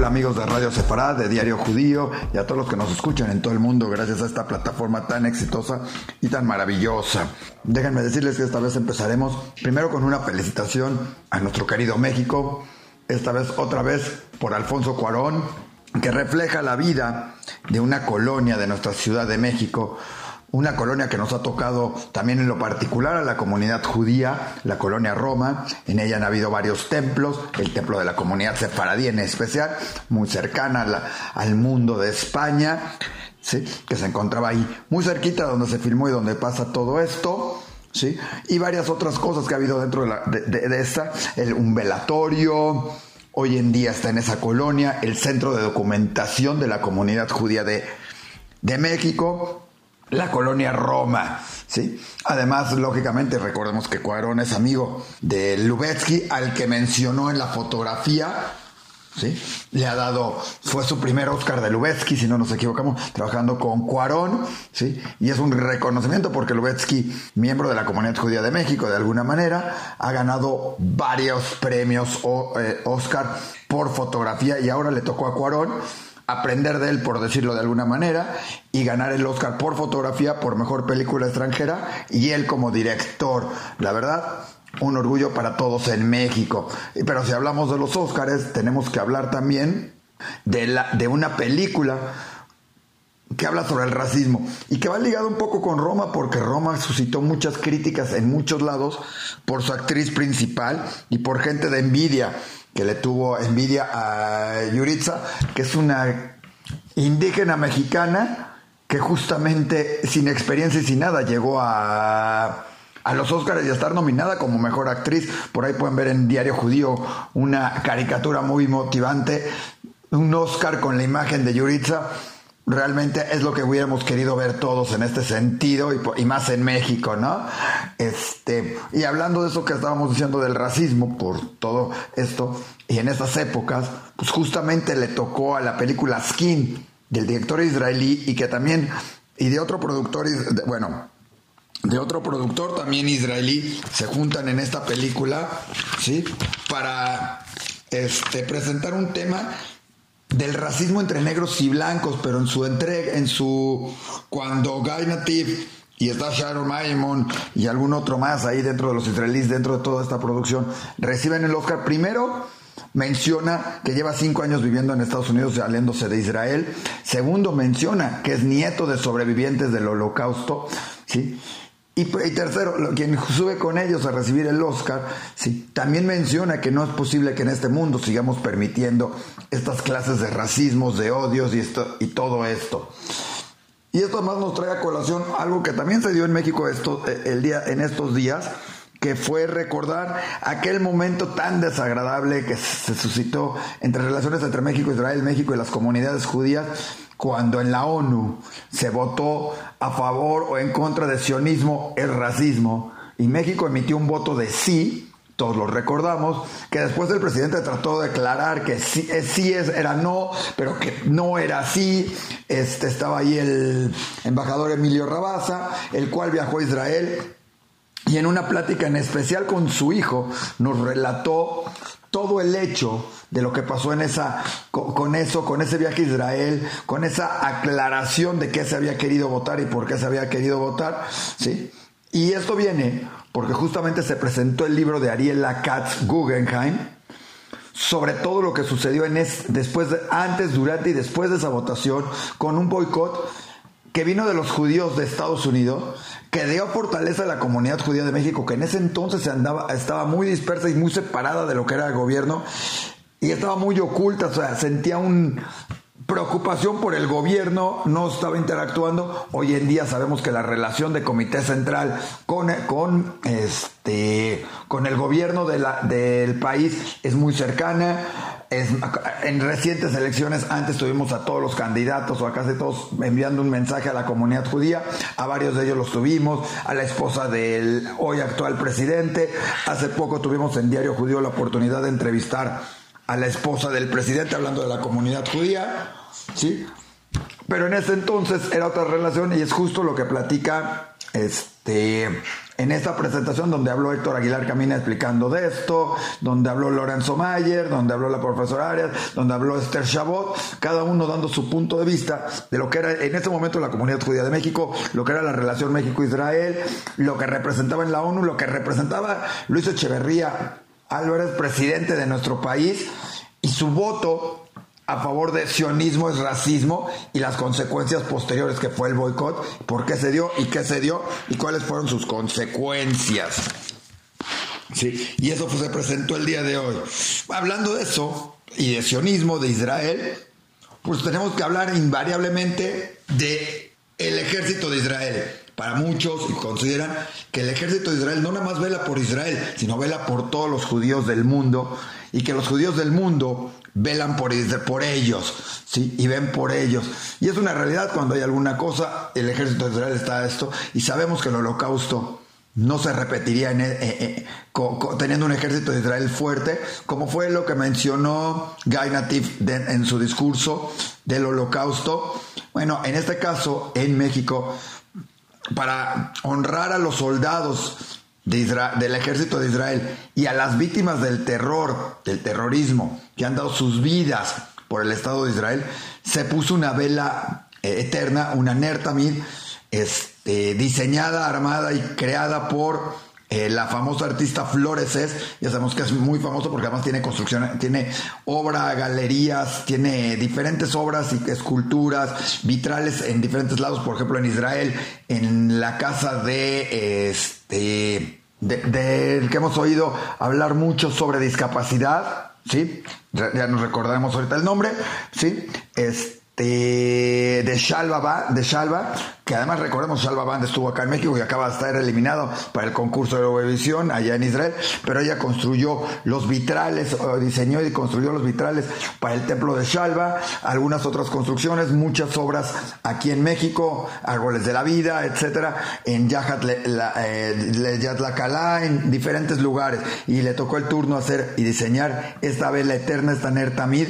Hola amigos de Radio Separada, de Diario Judío y a todos los que nos escuchan en todo el mundo gracias a esta plataforma tan exitosa y tan maravillosa. Déjenme decirles que esta vez empezaremos primero con una felicitación a nuestro querido México, esta vez otra vez por Alfonso Cuarón, que refleja la vida de una colonia de nuestra Ciudad de México, una colonia que nos ha tocado también en lo particular a la comunidad judía, la colonia Roma. En ella han habido varios templos, el templo de la comunidad sefaradí en especial, muy cercana al mundo de España, ¿sí? que se encontraba ahí muy cerquita donde se filmó y donde pasa todo esto. ¿sí? Y varias otras cosas que ha habido dentro de, de, esta, el, un velatorio, hoy en día está en esa colonia, el centro de documentación de la comunidad judía de, de México, la colonia Roma. ¿sí? Además, lógicamente, recordemos que Cuarón es amigo de Lubetsky, al que mencionó en la fotografía. ¿sí? Le ha dado, fue su primer Oscar de Lubetsky, si no nos equivocamos, trabajando con Cuarón, ¿sí? Y es un reconocimiento porque Lubetsky, miembro de la Comunidad Judía de México, de alguna manera, ha ganado varios premios o, eh, Oscar por fotografía y ahora le tocó a Cuarón aprender de él, por decirlo de alguna manera, y ganar el Oscar por fotografía por mejor película extranjera y él como director. La verdad, un orgullo para todos en México. Pero si hablamos de los Oscars, tenemos que hablar también de, la, de una película que habla sobre el racismo y que va ligado un poco con Roma porque Roma suscitó muchas críticas en muchos lados por su actriz principal y por gente de envidia que le tuvo envidia a Yuritza, que es una indígena mexicana que justamente sin experiencia y sin nada llegó a, a los Oscars y a estar nominada como mejor actriz. Por ahí pueden ver en Diario Judío una caricatura muy motivante, un Oscar con la imagen de Yuritza realmente es lo que hubiéramos querido ver todos en este sentido y, más en México, ¿no? Este, y hablando de eso que estábamos diciendo del racismo por todo esto y en estas épocas, pues justamente le tocó a la película Skin del director israelí y que también y de otro productor, bueno, de otro productor también israelí se juntan en esta película, ¿sí? Para este, presentar un tema del racismo entre negros y blancos, pero en su entrega, en su cuando Guy Natif y está Sharon Maimon y algún otro más ahí dentro de los israelíes, dentro de toda esta producción, reciben el Oscar. Primero, menciona que lleva cinco años viviendo en Estados Unidos saliéndose de Israel. Segundo, menciona que es nieto de sobrevivientes del holocausto. ¿sí? Y, tercero, quien sube con ellos a recibir el Oscar, sí, también menciona que no es posible que en este mundo sigamos permitiendo estas clases de racismos, de odios y, esto, y todo esto. Y esto además nos trae a colación algo que también se dio en México esto, eh, el día, en estos días, que fue recordar aquel momento tan desagradable que se suscitó entre relaciones entre México, Israel, México y las comunidades judías, cuando en la ONU se votó a favor o en contra de sionismo, el racismo, y México emitió un voto de sí, todos lo recordamos, que después el presidente trató de declarar que sí, eh, sí era no, pero que no era así. Este, estaba ahí el embajador Emilio Rabasa, el cual viajó a Israel y en una plática en especial con su hijo nos relató todo el hecho de lo que pasó en esa, con, eso, con ese viaje a Israel, con esa aclaración de qué se había querido votar y por qué se había querido votar, ¿sí? Y esto viene porque justamente se presentó el libro de Ariela Katz Guggenheim sobre todo lo que sucedió en después antes, durante y después de esa votación con un boicot que vino de los judíos de Estados Unidos, que dio fortaleza a la comunidad judía de México, que en ese entonces andaba, estaba muy dispersa y muy separada de lo que era el gobierno y estaba muy oculta, o sea, sentía un preocupación por el gobierno, no estaba interactuando. Hoy en día sabemos que la relación de Comité Central con, con, este, con el gobierno del país es muy cercana en recientes elecciones antes tuvimos a todos los candidatos o a casi todos enviando un mensaje a la comunidad judía, a varios de ellos los tuvimos, a la esposa del hoy actual presidente, hace poco tuvimos en Diario Judío la oportunidad de entrevistar a la esposa del presidente hablando de la comunidad judía, ¿sí? Pero en ese entonces era otra relación y es justo lo que platica este este, en esta presentación donde habló Héctor Aguilar Camina explicando de esto, donde habló Lorenzo Mayer, donde habló la profesora Arias, donde habló Esther Chabot, cada uno dando su punto de vista de lo que era en ese momento la comunidad judía de México, lo que era la relación México-Israel, lo que representaba en la ONU, lo que representaba Luis Echeverría Álvarez, presidente de nuestro país, y su voto a favor de sionismo es racismo y las consecuencias posteriores que fue el boicot, por qué se dio y qué se dio y cuáles fueron sus consecuencias. Sí, y eso se presentó el día de hoy. Hablando de eso y de sionismo de Israel, pues tenemos que hablar invariablemente de el ejército de Israel. Para muchos consideran que el ejército de Israel no nada más vela por Israel, sino vela por todos los judíos del mundo y que los judíos del mundo velan por, ellos. Y ven por ellos. Y es una realidad cuando hay alguna cosa, el ejército de Israel está a esto, y sabemos que el holocausto no se repetiría eh, eh, teniendo un ejército de Israel fuerte, como fue lo que mencionó Guy Natif en su discurso del holocausto. Bueno, en este caso, en México, para honrar a los soldados del ejército de Israel y a las víctimas del terror, del terrorismo, que han dado sus vidas por el Estado de Israel, se puso una vela eh, eterna, una Nertamid, este, diseñada, armada y creada por eh, la famosa artista Floreses, ya sabemos que es muy famoso porque además tiene construcción, tiene obra, galerías, tiene diferentes obras y esculturas, vitrales en diferentes lados, por ejemplo en Israel, en la casa de este del que hemos oído hablar mucho sobre discapacidad, ¿sí? Ya nos recordaremos ahorita el nombre, ¿sí? Este de, de Shalva, de Shalva, que además recordemos Shalva Band estuvo acá en México y acaba de estar eliminado para el concurso de Eurovisión allá en Israel, pero ella construyó los vitrales, diseñó y construyó los vitrales para el templo de Shalva, algunas otras construcciones, muchas obras aquí en México, Árboles de la Vida, etcétera, en Yahat eh, Yatlacalá, en diferentes lugares, y le tocó el turno hacer y diseñar esta vela eterna, esta Nertamid,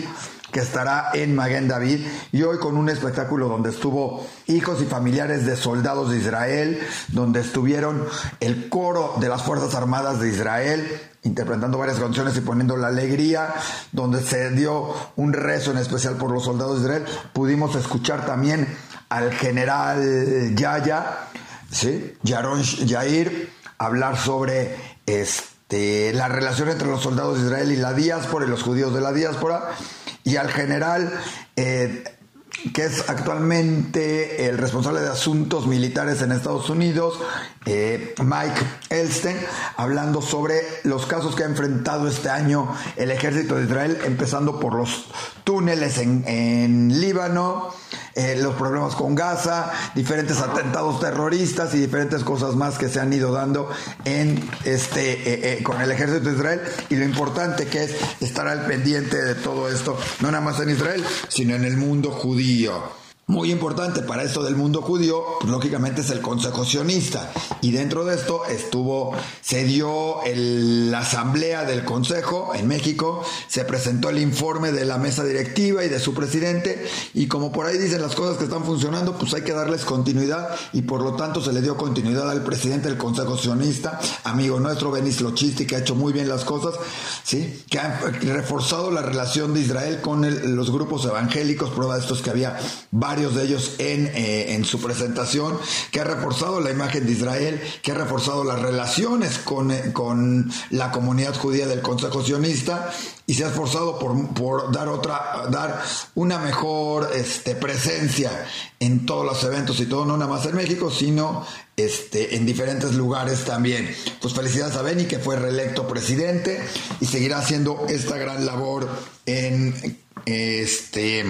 que estará en Maguen David y hoy con un espectáculo donde estuvo hijos y familiares de soldados de Israel, donde estuvieron el coro de las Fuerzas Armadas de Israel interpretando varias canciones y poniendo la alegría, donde se dio un rezo en especial por los soldados de Israel. Pudimos escuchar también al general Yaya, ¿sí? Yaron Yair, hablar sobre este, la relación entre los soldados de Israel y la diáspora y los judíos de la diáspora y al general eh, que es actualmente el responsable de asuntos militares en Estados Unidos, eh, Mike Elsten, hablando sobre los casos que ha enfrentado este año el ejército de Israel, empezando por los túneles en, en Líbano, eh, los problemas con Gaza, diferentes atentados terroristas y diferentes cosas más que se han ido dando en este eh, eh, con el ejército de Israel. Y lo importante que es estar al pendiente de todo esto, no nada más en Israel, sino en el mundo judío muy importante para esto del mundo judío, pues, lógicamente es el Consejo Sionista. Y dentro de esto estuvo, se dio la asamblea del Consejo en México, se presentó el informe de la mesa directiva y de su presidente, y como por ahí dicen las cosas que están funcionando, pues hay que darles continuidad, y por lo tanto se le dio continuidad al presidente del Consejo Sionista, amigo nuestro, Benis Lochisti, que ha hecho muy bien las cosas, ¿sí? que ha reforzado la relación de Israel con los grupos evangélicos, prueba de estos que había varios de ellos en, eh, en su presentación, que ha reforzado la imagen de Israel, que ha reforzado las relaciones con, eh, con la comunidad judía del Consejo Sionista y se ha esforzado por, por, dar otra, dar una mejor este, presencia en todos los eventos y todo, no nada más en México, sino este, en diferentes lugares también. Pues felicidades a Beni que fue reelecto presidente y seguirá haciendo esta gran labor en este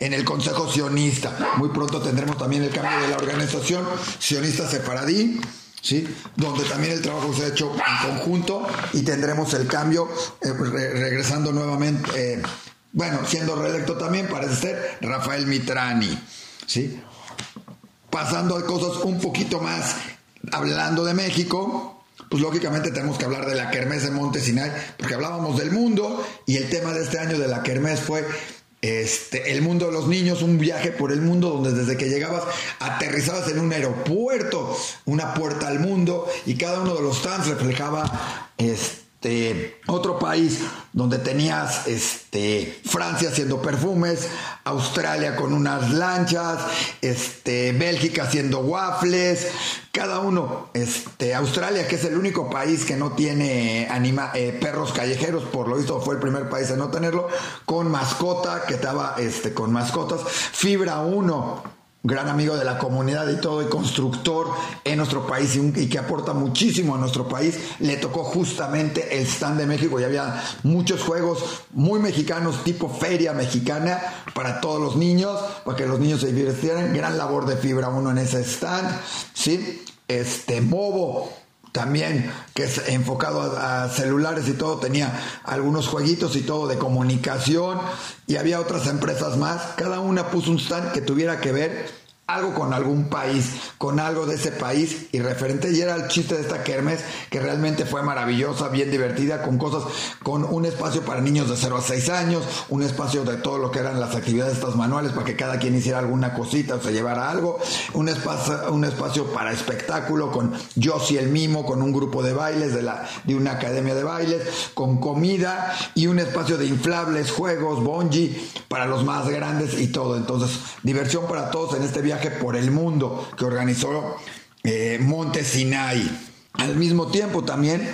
en el Consejo Sionista. Muy pronto tendremos también el cambio de la organización Sionista Separadí. ¿Sí? donde también el trabajo se ha hecho en conjunto y tendremos el cambio eh, regresando nuevamente, eh, bueno, siendo reelecto también parece ser Rafael Mitrani, ¿sí? pasando a cosas un poquito más, hablando de México, pues lógicamente tenemos que hablar de la Kermés de Monte Sinai, porque hablábamos del mundo y el tema de este año de la Kermés fue este, el mundo de los niños, un viaje por el mundo donde desde que llegabas aterrizabas en un aeropuerto, una puerta al mundo y cada uno de los stands reflejaba este, otro país donde tenías este, Francia haciendo perfumes, Australia con unas lanchas, este, Bélgica haciendo waffles, cada uno, este, Australia que es el único país que no tiene eh, perros callejeros, por lo visto fue el primer país en no tenerlo, con mascota, que estaba este, con mascotas, Fibra 1 gran amigo de la comunidad y todo, y constructor en nuestro país y, que aporta muchísimo a nuestro país, le tocó justamente el stand de México y había muchos juegos muy mexicanos, tipo feria mexicana, para todos los niños, para que los niños se divirtieran. Gran labor de Fibra 1 en ese stand, ¿sí? Este, Movo también, que es enfocado a, celulares y todo, tenía algunos jueguitos y todo de comunicación y había otras empresas más. Cada una puso un stand que tuviera que ver algo con algún país, con algo de ese país y referente. Y era el chiste de esta kermes que realmente fue maravillosa, bien divertida, con cosas, con un espacio para niños de 0 a 6 años, un espacio de todo lo que eran las actividades estas manuales para que cada quien hiciera alguna cosita o se llevara algo, un espacio, un espacio para espectáculo con yo y el Mimo, con un grupo de bailes de, la, de una academia de bailes, con comida y un espacio de inflables, juegos, bungee para los más grandes y todo. Entonces, diversión para todos en este viaje por el mundo que organizó eh, Monte Sinai. Al mismo tiempo también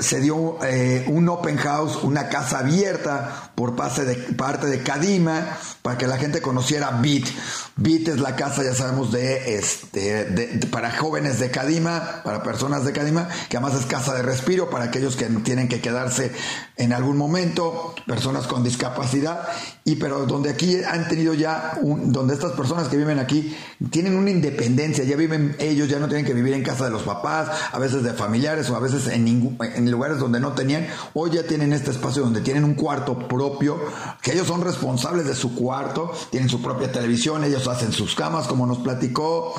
se dio eh, un open house, una casa abierta por parte de, parte de Kadima para que la gente conociera BIT. BIT es la casa, ya sabemos, de este para jóvenes de Kadima, para personas de Kadima, que además es casa de respiro para aquellos que tienen que quedarse en algún momento, personas con discapacidad, y pero donde aquí han tenido ya, un, donde estas personas que viven aquí tienen una independencia, ya viven ellos, ya no tienen que vivir en casa de los papás, a veces de familiares o a veces en ningún en lugares donde no tenían, hoy ya tienen este espacio donde tienen un cuarto propio, que ellos son responsables de su cuarto, tienen su propia televisión, ellos hacen sus camas, como nos platicó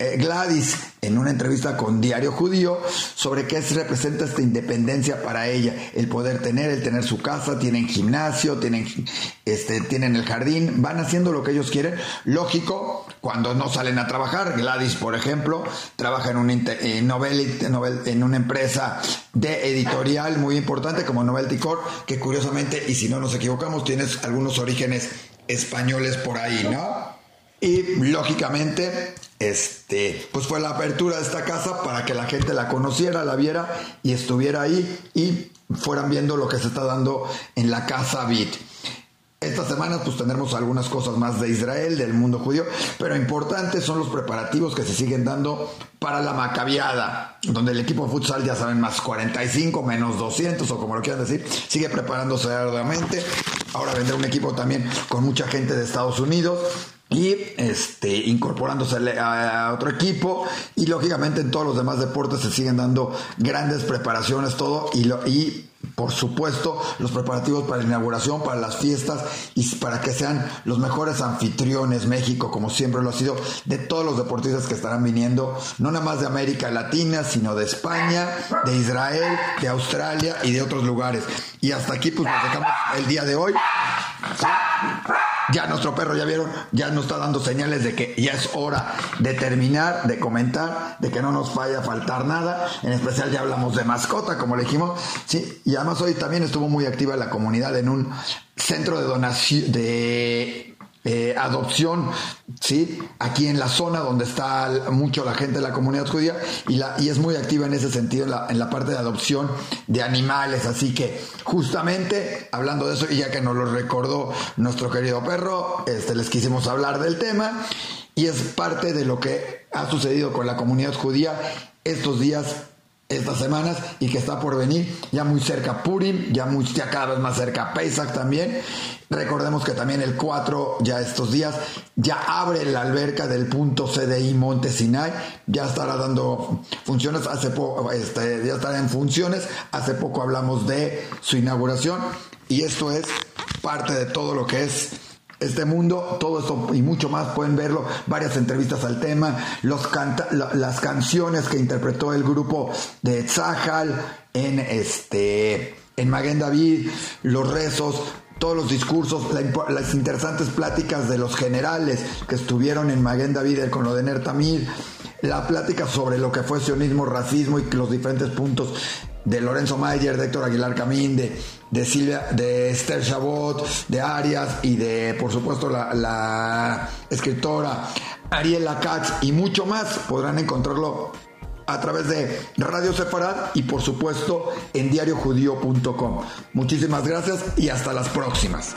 eh, Gladys en una entrevista con Diario Judío sobre qué representa esta independencia para ella, el poder tener, el tener su casa, tienen gimnasio, tienen, este, tienen el jardín, van haciendo lo que ellos quieren. Lógico, cuando no salen a trabajar, Gladys, por ejemplo, trabaja en, un, en, novel, en una empresa de editorial muy importante como Novelty Corp, que curiosamente, y si no nos equivocamos, tienes algunos orígenes españoles por ahí, ¿no? Y lógicamente, este, pues fue la apertura de esta casa para que la gente la conociera, la viera y estuviera ahí y fueran viendo lo que se está dando en la casa Bit. Esta semana pues tendremos algunas cosas más de Israel, del mundo judío, pero importantes son los preparativos que se siguen dando para la Macabiada, donde el equipo de futsal ya saben más 45, menos 200 o como lo quieran decir, sigue preparándose arduamente. Ahora vendrá un equipo también con mucha gente de Estados Unidos y este, incorporándose a, otro equipo. Y lógicamente en todos los demás deportes se siguen dando grandes preparaciones todo y, lo, y por supuesto los preparativos para la inauguración, para las fiestas y para que sean los mejores anfitriones. México como siempre lo ha sido de todos los deportistas que estarán viniendo no nada más de América Latina sino de España, de Israel, de Australia y de otros lugares. Y hasta aquí pues nos dejamos el día de hoy ya nuestro perro, ya vieron, ya nos está dando señales de que ya es hora de terminar, de comentar, de que no nos vaya a faltar nada. En especial ya hablamos de mascota, como le dijimos. Sí, y además hoy también estuvo muy activa la comunidad en un centro de donación, de eh, adopción, ¿sí? Aquí en la zona donde está mucho la gente de la comunidad judía y, es muy activa en ese sentido en la, en la parte de adopción de animales. Así que justamente hablando de eso, y ya que nos lo recordó nuestro querido perro, este, les quisimos hablar del tema y es parte de lo que ha sucedido con la comunidad judía estos días estas semanas y que está por venir ya muy cerca Purim, ya, muy, ya cada vez más cerca Pesach también. Recordemos que también el 4, ya estos días, ya abre la alberca del punto CDI Monte Sinai, ya estará dando funciones, hace poco, este, ya estará en funciones, hace poco hablamos de su inauguración. Y esto es parte de todo lo que es este mundo, todo esto y mucho más pueden verlo, varias entrevistas al tema, los las canciones que interpretó el grupo de Tzahal en este en Maguen David, los rezos, todos los discursos, las interesantes pláticas de los generales que estuvieron en Maguen David con lo de Nertamir, la plática sobre lo que fue sionismo, racismo y los diferentes puntos de Lorenzo Mayer, de Héctor Aguilar Camín, de, de Silvia, de Esther Chabot, de Arias y de, por supuesto, la, escritora Ariela Katz y mucho más. Podrán encontrarlo a través de Radio Sefarad y por supuesto en diariojudío.com. Muchísimas gracias y hasta las próximas.